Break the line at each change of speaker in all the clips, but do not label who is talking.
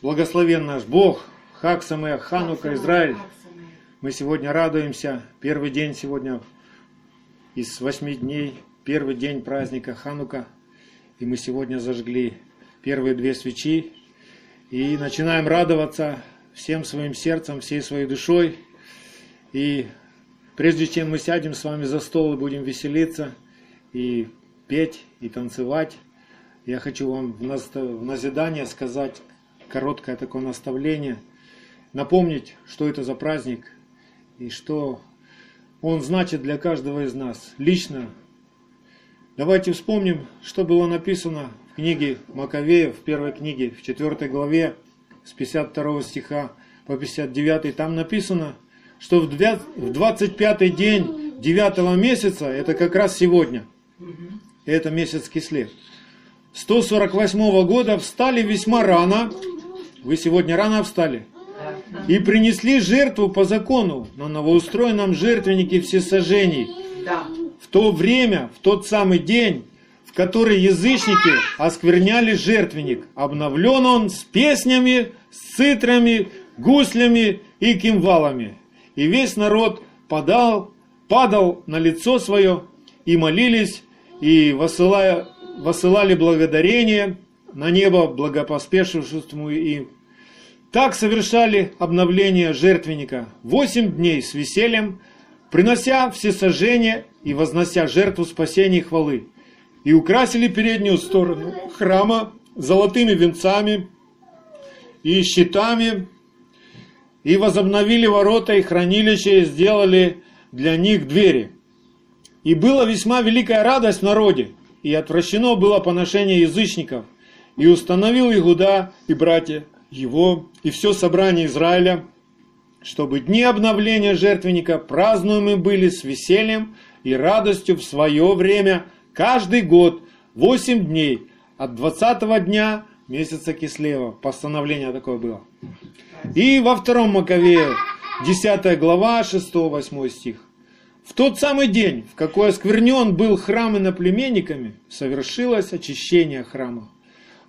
Благословен наш Бог, Хак Самеах, Ханука, Израиль. Мы сегодня радуемся. Первый день сегодня из восьми дней, первый день праздника Ханука. И мы сегодня зажгли первые две свечи. И начинаем радоваться всем своим сердцем, всей своей душой. И прежде чем мы сядем с вами за стол и будем веселиться, и петь, и танцевать, я хочу вам в назидание сказать короткое такое наставление, напомнить, что это за праздник и что он значит для каждого из нас лично. Давайте вспомним, что было написано в книге Маковея, в первой книге, в 4 главе, с 52 стиха по 59. Там написано, что в 25 день 9 месяца, это как раз сегодня, это месяц Кислев, 148 года встали весьма рано, вы сегодня рано встали? И принесли жертву по закону на новоустроенном жертвеннике всесожжений. В то время, в тот самый день, в который язычники оскверняли жертвенник. Обновлен он с песнями, с цитрами, гуслями и кимвалами. И весь народ подал, падал на лицо свое и молились, и высылая, высылали благодарение на небо благопоспешившему им. Так совершали обновление жертвенника восемь дней с весельем, принося все сожжения и вознося жертву спасения и хвалы. И украсили переднюю сторону храма золотыми венцами и щитами, и возобновили ворота и хранилища, и сделали для них двери. И была весьма великая радость в народе, и отвращено было поношение язычников – и установил Игуда и братья его и все собрание Израиля, чтобы дни обновления жертвенника празднуемы были с весельем и радостью в свое время каждый год, восемь дней, от двадцатого дня месяца Кислева. Постановление такое было. И во втором Маковее, 10 глава, 6-8 стих. В тот самый день, в какой осквернен был храм иноплеменниками, совершилось очищение храма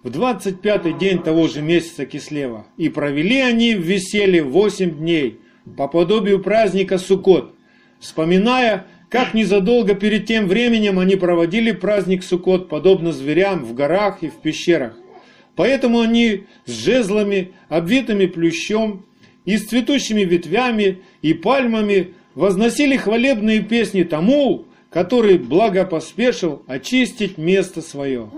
в 25-й день того же месяца Кислева. И провели они в веселье восемь дней, по подобию праздника Суккот, вспоминая, как незадолго перед тем временем они проводили праздник Суккот, подобно зверям в горах и в пещерах. Поэтому они с жезлами, обвитыми плющом, и с цветущими ветвями и пальмами возносили хвалебные песни тому, который благопоспешил очистить место свое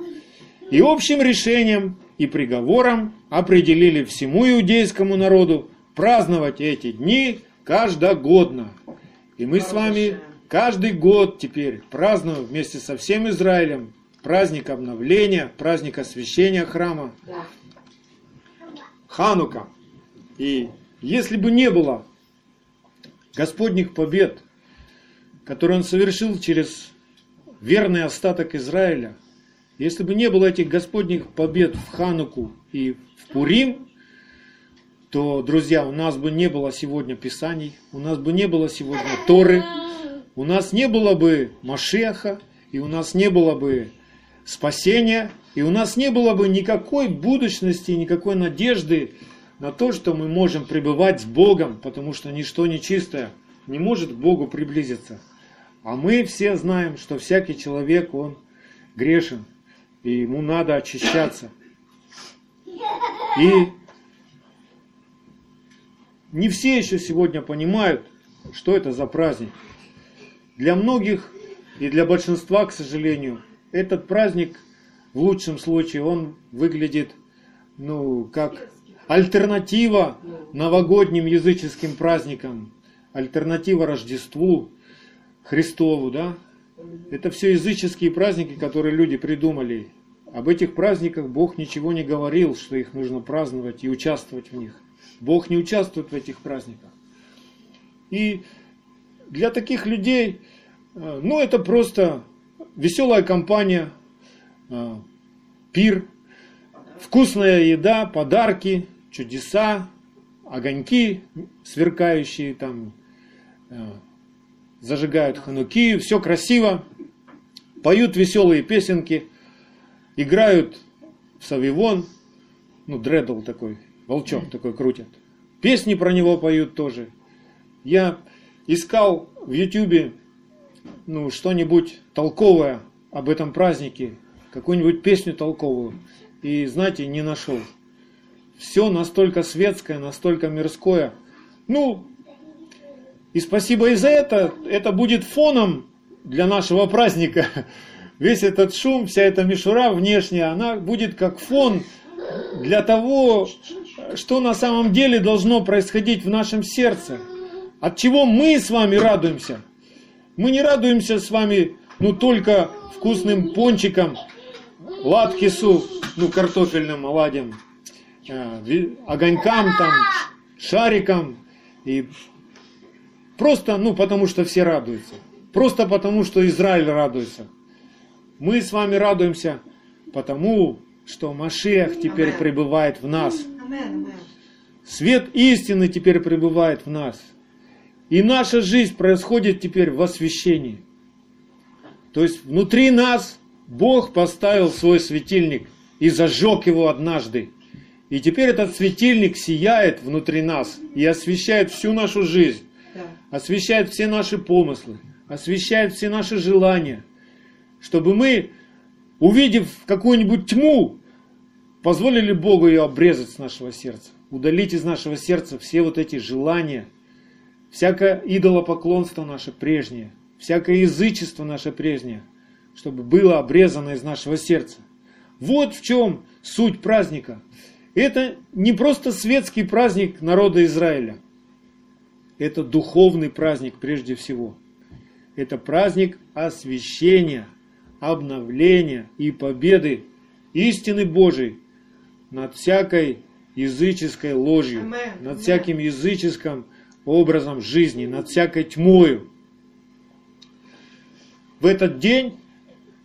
и общим решением и приговором определили всему иудейскому народу праздновать эти дни каждогодно. И мы с вами каждый год теперь празднуем вместе со всем Израилем праздник обновления, праздник освящения храма, Ханука. И если бы не было Господних побед, которые Он совершил через верный остаток Израиля, если бы не было этих Господних побед в Хануку и в Пурим, то, друзья, у нас бы не было сегодня Писаний, у нас бы не было сегодня Торы, у нас не было бы Машеха, и у нас не было бы спасения, и у нас не было бы никакой будущности, никакой надежды на то, что мы можем пребывать с Богом, потому что ничто нечистое не может к Богу приблизиться. А мы все знаем, что всякий человек, он грешен и ему надо очищаться. И не все еще сегодня понимают, что это за праздник. Для многих и для большинства, к сожалению, этот праздник в лучшем случае он выглядит ну, как альтернатива новогодним языческим праздникам, альтернатива Рождеству Христову, да, это все языческие праздники, которые люди придумали. Об этих праздниках Бог ничего не говорил, что их нужно праздновать и участвовать в них. Бог не участвует в этих праздниках. И для таких людей, э, ну это просто веселая компания, э, пир, вкусная еда, подарки, чудеса, огоньки сверкающие там, э, зажигают хануки, все красиво, поют веселые песенки, играют в савивон, ну, дредл такой, волчок такой крутят. Песни про него поют тоже. Я искал в Ютубе ну, что-нибудь толковое об этом празднике, какую-нибудь песню толковую. И, знаете, не нашел. Все настолько светское, настолько мирское. Ну, и спасибо и за это. Это будет фоном для нашего праздника. Весь этот шум, вся эта мишура внешняя, она будет как фон для того, что на самом деле должно происходить в нашем сердце. От чего мы с вами радуемся. Мы не радуемся с вами ну только вкусным пончиком, латкису, ну картофельным оладьям, э, огонькам там, шарикам и просто, ну потому что все радуются. Просто потому, что Израиль радуется. Мы с вами радуемся потому, что Машех теперь пребывает в нас. Свет истины теперь пребывает в нас. И наша жизнь происходит теперь в освящении. То есть внутри нас Бог поставил свой светильник и зажег его однажды. И теперь этот светильник сияет внутри нас и освещает всю нашу жизнь, освещает все наши помыслы, освещает все наши желания, чтобы мы, увидев какую-нибудь тьму, позволили Богу ее обрезать с нашего сердца, удалить из нашего сердца все вот эти желания, всякое идолопоклонство наше прежнее, всякое язычество наше прежнее, чтобы было обрезано из нашего сердца. Вот в чем суть праздника. Это не просто светский праздник народа Израиля. Это духовный праздник прежде всего. Это праздник освящения, обновления и победы истины Божией над всякой языческой ложью, Amen. над всяким языческим образом жизни, над всякой тьмою. В этот день,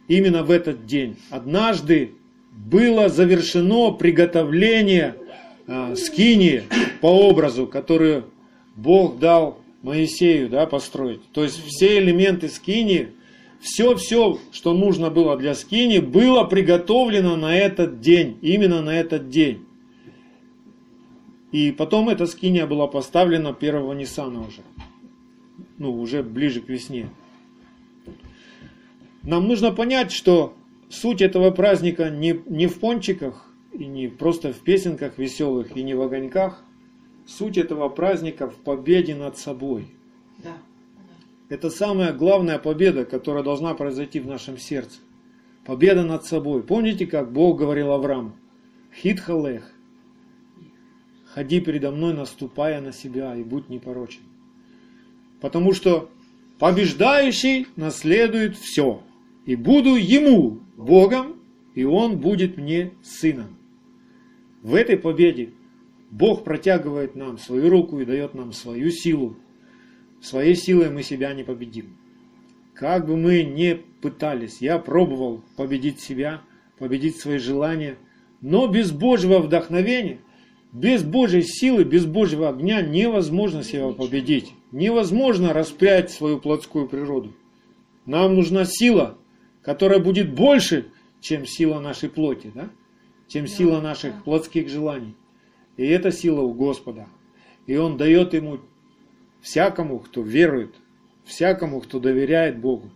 именно в этот день, однажды было завершено приготовление э, скинии по образу, который Бог дал Моисею да, построить. То есть все элементы скини, все-все, что нужно было для скини, было приготовлено на этот день, именно на этот день. И потом эта скиния была поставлена первого Ниссана уже. Ну, уже ближе к весне. Нам нужно понять, что суть этого праздника не, не в пончиках, и не просто в песенках веселых, и не в огоньках, Суть этого праздника в победе над собой. Да. Это самая главная победа, которая должна произойти в нашем сердце. Победа над собой. Помните, как Бог говорил Аврааму? Хитхалех. Ходи передо мной, наступая на себя, и будь непорочен. Потому что побеждающий наследует все. И буду ему Богом, и он будет мне сыном. В этой победе Бог протягивает нам свою руку и дает нам свою силу. Своей силой мы себя не победим. Как бы мы ни пытались, я пробовал победить себя, победить свои желания, но без Божьего вдохновения, без Божьей силы, без Божьего огня невозможно себя победить. Невозможно распять свою плотскую природу. Нам нужна сила, которая будет больше, чем сила нашей плоти, да? чем сила наших плотских желаний. И это сила у Господа. И Он дает ему всякому, кто верует, всякому, кто доверяет Богу.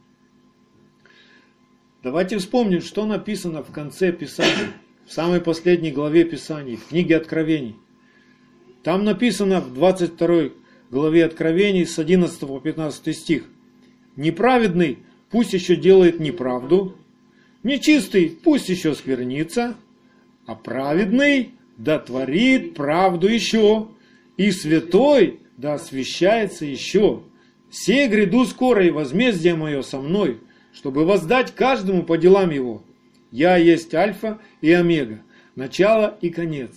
Давайте вспомним, что написано в конце Писания, в самой последней главе Писаний, в книге Откровений. Там написано в 22 главе Откровений с 11 по 15 стих. «Неправедный пусть еще делает неправду, нечистый пусть еще сквернится, а праведный да творит правду еще, и святой да освящается еще. Все гряду скоро, и возмездие мое со мной, чтобы воздать каждому по делам его. Я есть Альфа и Омега, начало и конец,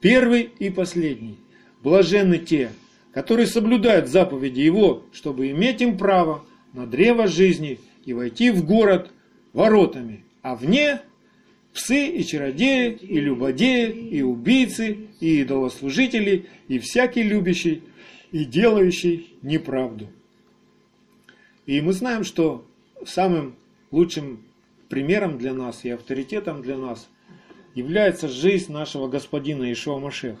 первый и последний. Блаженны те, которые соблюдают заповеди Его, чтобы иметь им право на древо жизни и войти в город воротами, а вне псы и чародеи, и любодеи, и убийцы, и идолослужители, и всякий любящий и делающий неправду. И мы знаем, что самым лучшим примером для нас и авторитетом для нас является жизнь нашего господина Ишуа Машеха.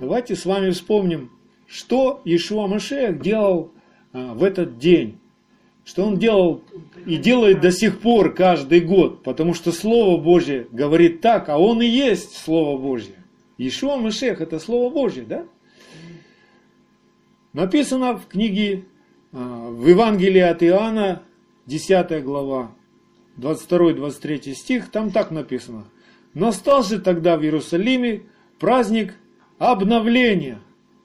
Давайте с вами вспомним, что Ишуа Машех делал а, в этот день. Что он делал и делает до сих пор каждый год. Потому что Слово Божье говорит так, а он и есть Слово Божье. Ишуа Машех это Слово Божье, да? Написано в книге, а, в Евангелии от Иоанна, 10 глава, 22-23 стих, там так написано. Настал же тогда в Иерусалиме праздник обновления,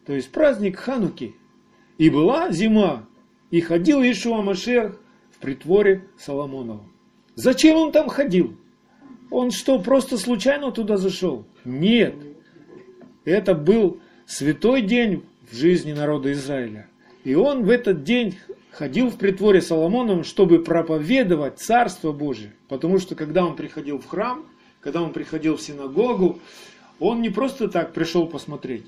то есть праздник Хануки. И была зима, и ходил Ишуа Машех в притворе Соломонова. Зачем он там ходил? Он что, просто случайно туда зашел? Нет. Это был святой день в жизни народа Израиля. И он в этот день ходил в притворе Соломоном, чтобы проповедовать Царство Божие. Потому что когда он приходил в храм, когда он приходил в синагогу, он не просто так пришел посмотреть.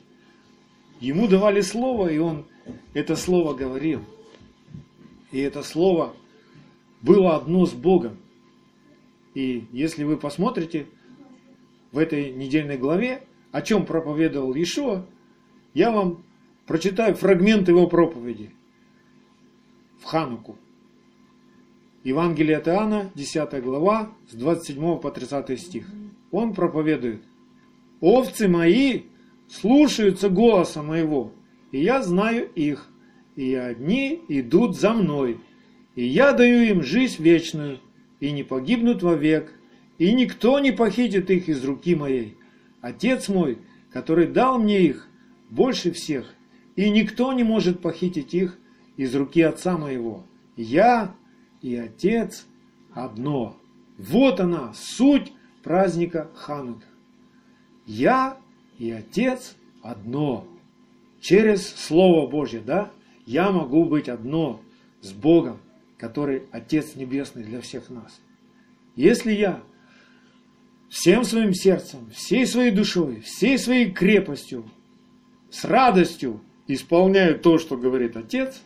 Ему давали слово, и он это слово говорил. И это слово было одно с Богом. И если вы посмотрите в этой недельной главе, о чем проповедовал Иешуа, я вам прочитаю фрагмент его проповеди в Хануку. Евангелие от Иоанна, 10 глава, с 27 по 30 стих. Он проповедует. «Овцы мои слушаются голоса моего, и я знаю их, и одни идут за мной, и я даю им жизнь вечную, и не погибнут вовек, и никто не похитит их из руки моей. Отец мой, который дал мне их, больше всех, и никто не может похитить их из руки Отца моего. Я и Отец одно. Вот она, суть праздника Ханука. Я и Отец одно. Через Слово Божье, да, я могу быть одно с Богом, который Отец Небесный для всех нас. Если я всем своим сердцем, всей своей душой, всей своей крепостью, с радостью исполняю то, что говорит Отец,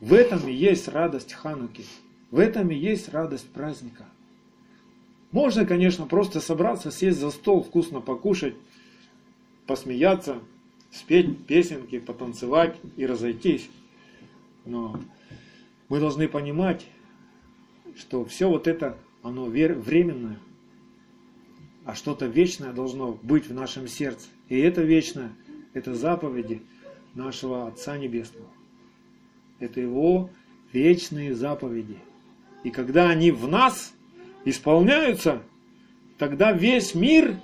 в этом и есть радость Хануки. В этом и есть радость праздника. Можно, конечно, просто собраться, сесть за стол, вкусно покушать, посмеяться, спеть песенки, потанцевать и разойтись. Но мы должны понимать, что все вот это, оно временное, а что-то вечное должно быть в нашем сердце. И это вечное, это заповеди нашего Отца Небесного. Это Его вечные заповеди – и когда они в нас исполняются, тогда весь мир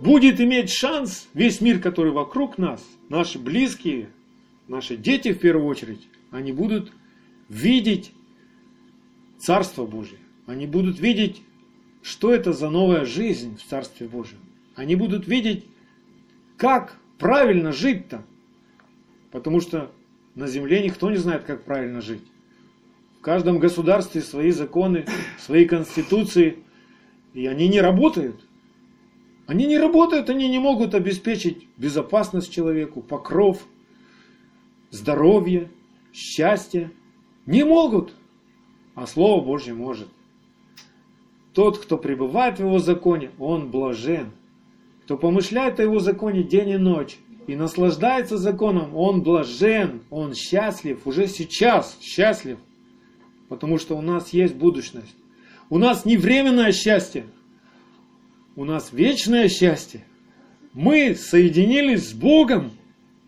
будет иметь шанс, весь мир, который вокруг нас, наши близкие, наши дети в первую очередь, они будут видеть Царство Божие. Они будут видеть, что это за новая жизнь в Царстве Божьем. Они будут видеть, как правильно жить-то. Потому что на земле никто не знает, как правильно жить. В каждом государстве свои законы, свои конституции, и они не работают. Они не работают, они не могут обеспечить безопасность человеку, покров, здоровье, счастье. Не могут, а Слово Божье может. Тот, кто пребывает в Его законе, он блажен. Кто помышляет о Его законе день и ночь и наслаждается законом, он блажен, он счастлив, уже сейчас счастлив потому что у нас есть будущность. У нас не временное счастье, у нас вечное счастье. Мы соединились с Богом,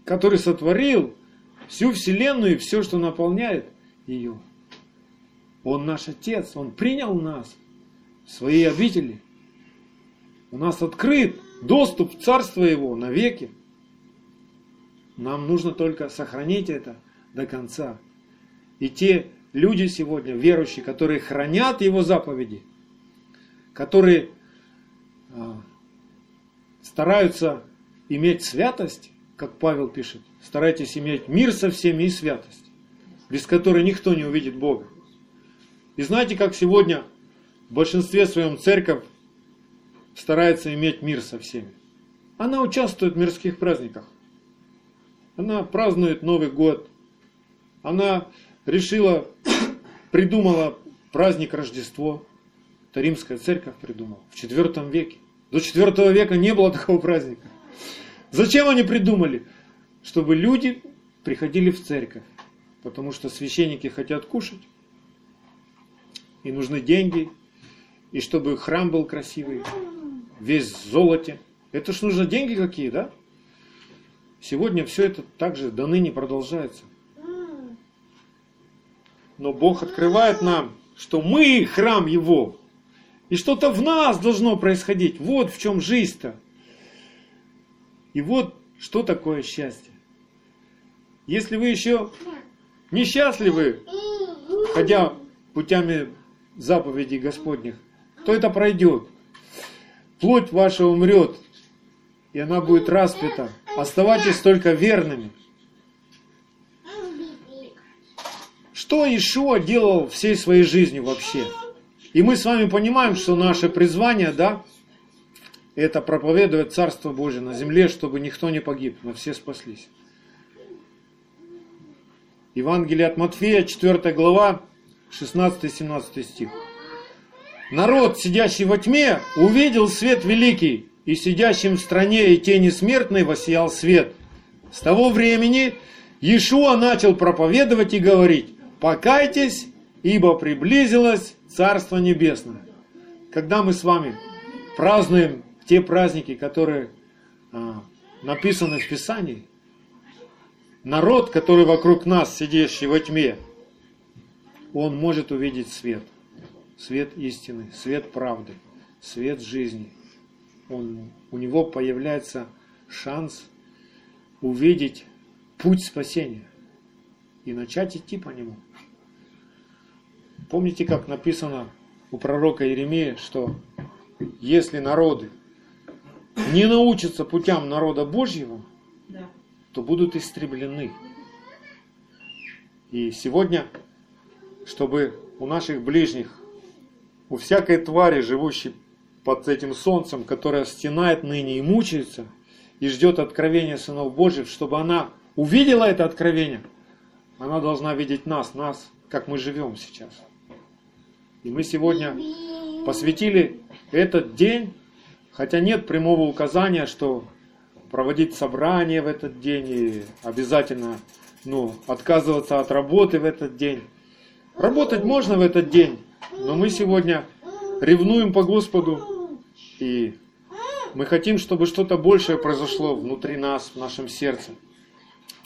который сотворил всю Вселенную и все, что наполняет ее. Он наш Отец, Он принял нас в свои обители. У нас открыт доступ в Царство Его навеки. Нам нужно только сохранить это до конца. И те люди сегодня, верующие, которые хранят Его заповеди, которые а, стараются иметь святость, как Павел пишет, старайтесь иметь мир со всеми и святость, без которой никто не увидит Бога. И знаете, как сегодня в большинстве своем церковь старается иметь мир со всеми? Она участвует в мирских праздниках. Она празднует Новый год. Она решила, придумала праздник Рождество. Это римская церковь придумала в IV веке. До IV века не было такого праздника. Зачем они придумали? Чтобы люди приходили в церковь. Потому что священники хотят кушать. И нужны деньги. И чтобы храм был красивый. Весь в золоте. Это ж нужно деньги какие, да? Сегодня все это также до ныне продолжается. Но Бог открывает нам, что мы храм Его. И что-то в нас должно происходить. Вот в чем жизнь-то. И вот что такое счастье. Если вы еще несчастливы, ходя путями заповедей Господних, то это пройдет. Плоть ваша умрет, и она будет распята. Оставайтесь только верными. Что Ишуа делал всей своей жизнью вообще? И мы с вами понимаем, что наше призвание, да, это проповедовать Царство Божие на земле, чтобы никто не погиб, но все спаслись. Евангелие от Матфея, 4 глава, 16-17 стих. Народ, сидящий во тьме, увидел свет великий, и сидящим в стране и тени смертной воссиял свет. С того времени Иешуа начал проповедовать и говорить, покайтесь, ибо приблизилось Царство Небесное. Когда мы с вами празднуем те праздники, которые а, написаны в Писании, народ, который вокруг нас, сидящий во тьме, он может увидеть свет. Свет истины, свет правды, свет жизни. Он, у него появляется шанс увидеть путь спасения и начать идти по нему. Помните, как написано у пророка Иеремии, что если народы не научатся путям народа Божьего, то будут истреблены. И сегодня, чтобы у наших ближних, у всякой твари, живущей под этим солнцем, которая стенает ныне и мучается, и ждет откровения сынов Божьих, чтобы она увидела это откровение, она должна видеть нас, нас, как мы живем сейчас. И мы сегодня посвятили этот день, хотя нет прямого указания, что проводить собрание в этот день и обязательно ну, отказываться от работы в этот день. Работать можно в этот день, но мы сегодня ревнуем по Господу и мы хотим, чтобы что-то большее произошло внутри нас, в нашем сердце.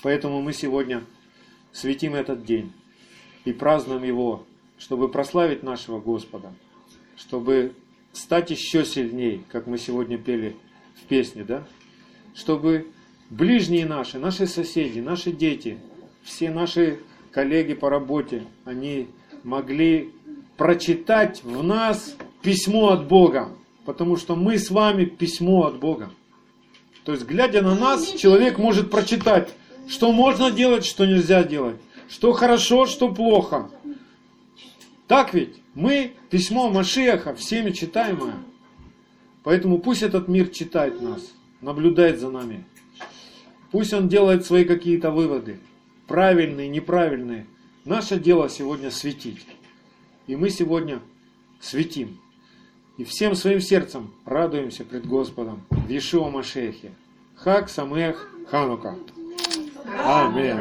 Поэтому мы сегодня светим этот день и празднуем его, чтобы прославить нашего Господа, чтобы стать еще сильнее, как мы сегодня пели в песне, да? чтобы ближние наши, наши соседи, наши дети, все наши коллеги по работе, они могли прочитать в нас письмо от Бога, потому что мы с вами письмо от Бога. То есть, глядя на нас, человек может прочитать, что можно делать, что нельзя делать, что хорошо, что плохо. Так ведь? Мы письмо Машеха всеми читаемое. Поэтому пусть этот мир читает нас наблюдает за нами. Пусть он делает свои какие-то выводы, правильные, неправильные. Наше дело сегодня светить. И мы сегодня светим. И всем своим сердцем радуемся пред Господом в Ешуа Машехе. Хак Самех Ханука. Аминь.